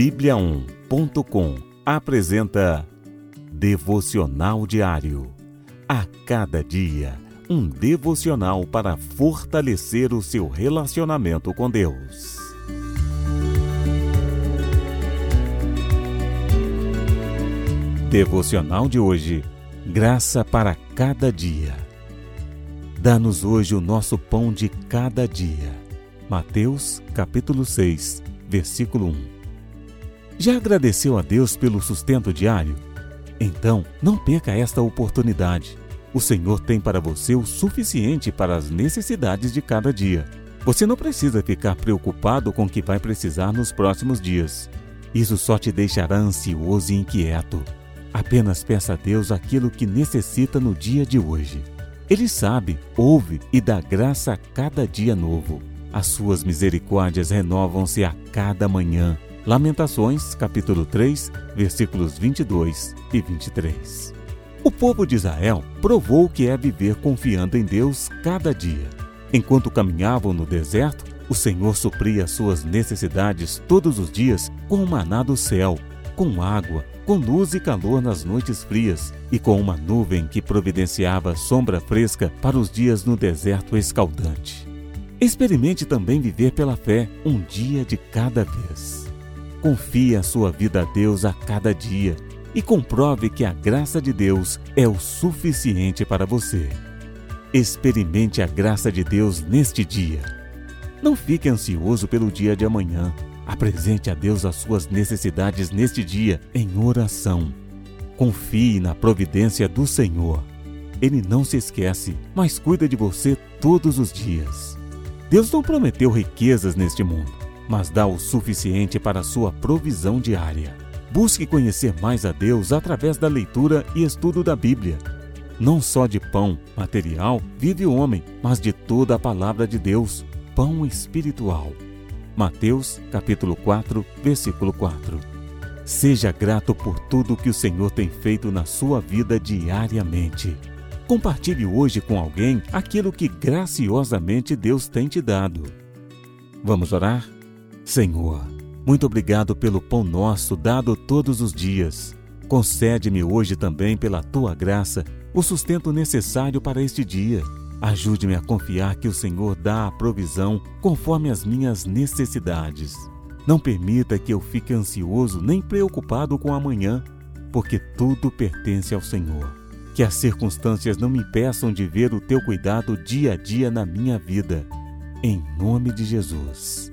Bíblia1.com apresenta Devocional Diário. A cada dia, um devocional para fortalecer o seu relacionamento com Deus. Devocional de hoje. Graça para cada dia. Dá-nos hoje o nosso pão de cada dia. Mateus, capítulo 6, versículo 1. Já agradeceu a Deus pelo sustento diário? Então, não perca esta oportunidade. O Senhor tem para você o suficiente para as necessidades de cada dia. Você não precisa ficar preocupado com o que vai precisar nos próximos dias. Isso só te deixará ansioso e inquieto. Apenas peça a Deus aquilo que necessita no dia de hoje. Ele sabe, ouve e dá graça a cada dia novo. As suas misericórdias renovam-se a cada manhã. Lamentações, capítulo 3, versículos 22 e 23. O povo de Israel provou que é viver confiando em Deus cada dia. Enquanto caminhavam no deserto, o Senhor supria suas necessidades todos os dias com o maná do céu, com água, com luz e calor nas noites frias e com uma nuvem que providenciava sombra fresca para os dias no deserto escaldante. Experimente também viver pela fé um dia de cada vez. Confie a sua vida a Deus a cada dia e comprove que a graça de Deus é o suficiente para você. Experimente a graça de Deus neste dia. Não fique ansioso pelo dia de amanhã. Apresente a Deus as suas necessidades neste dia em oração. Confie na providência do Senhor. Ele não se esquece, mas cuida de você todos os dias. Deus não prometeu riquezas neste mundo, mas dá o suficiente para sua provisão diária. Busque conhecer mais a Deus através da leitura e estudo da Bíblia. Não só de pão material vive o homem, mas de toda a palavra de Deus, pão espiritual. Mateus, capítulo 4, versículo 4. Seja grato por tudo que o Senhor tem feito na sua vida diariamente. Compartilhe hoje com alguém aquilo que graciosamente Deus tem te dado. Vamos orar? Senhor, muito obrigado pelo pão nosso dado todos os dias. Concede-me hoje também, pela tua graça, o sustento necessário para este dia. Ajude-me a confiar que o Senhor dá a provisão conforme as minhas necessidades. Não permita que eu fique ansioso nem preocupado com amanhã, porque tudo pertence ao Senhor. Que as circunstâncias não me impeçam de ver o teu cuidado dia a dia na minha vida. Em nome de Jesus.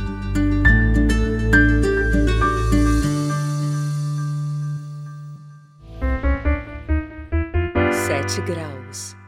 sete graus.